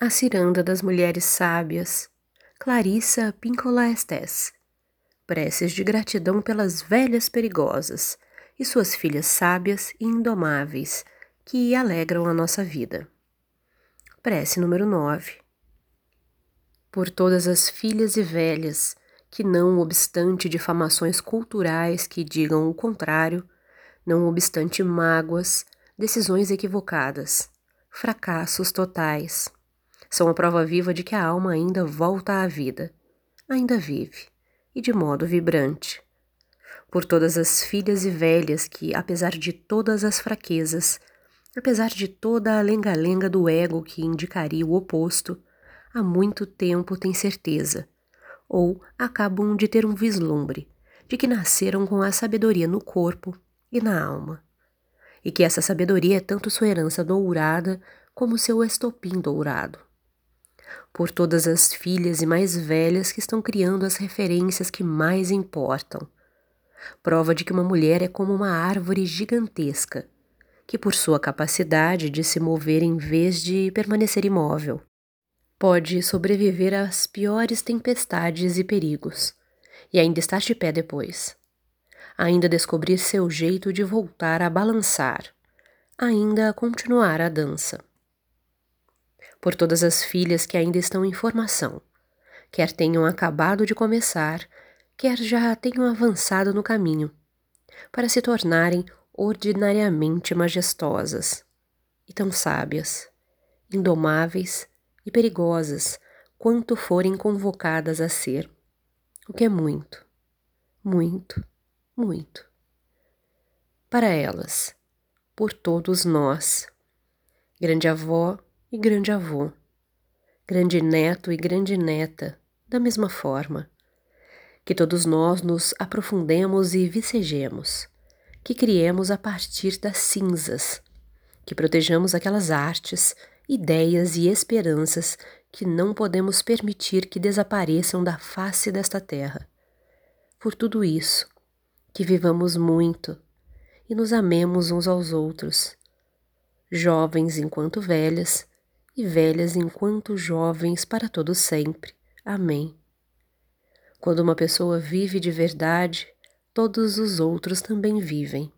A Ciranda das Mulheres Sábias, Clarissa Pincola Estés. Preces de gratidão pelas velhas perigosas e suas filhas sábias e indomáveis que alegram a nossa vida. Prece número 9. Por todas as filhas e velhas que, não obstante difamações culturais que digam o contrário, não obstante mágoas, decisões equivocadas, fracassos totais, são a prova viva de que a alma ainda volta à vida, ainda vive, e de modo vibrante. Por todas as filhas e velhas que, apesar de todas as fraquezas, apesar de toda a lenga-lenga do ego que indicaria o oposto, há muito tempo têm certeza, ou acabam de ter um vislumbre, de que nasceram com a sabedoria no corpo e na alma, e que essa sabedoria é tanto sua herança dourada como seu estopim dourado por todas as filhas e mais velhas que estão criando as referências que mais importam. Prova de que uma mulher é como uma árvore gigantesca, que por sua capacidade de se mover em vez de permanecer imóvel, pode sobreviver às piores tempestades e perigos, e ainda estar de pé depois. Ainda descobrir seu jeito de voltar a balançar, ainda continuar a dança por todas as filhas que ainda estão em formação, quer tenham acabado de começar, quer já tenham avançado no caminho, para se tornarem ordinariamente majestosas e tão sábias, indomáveis e perigosas quanto forem convocadas a ser, o que é muito, muito, muito. Para elas, por todos nós, grande avó e grande avô, grande neto e grande neta, da mesma forma. Que todos nós nos aprofundemos e vicejemos, que criemos a partir das cinzas, que protejamos aquelas artes, ideias e esperanças que não podemos permitir que desapareçam da face desta terra. Por tudo isso, que vivamos muito e nos amemos uns aos outros, jovens enquanto velhas, e velhas enquanto jovens para todo sempre. Amém. Quando uma pessoa vive de verdade, todos os outros também vivem.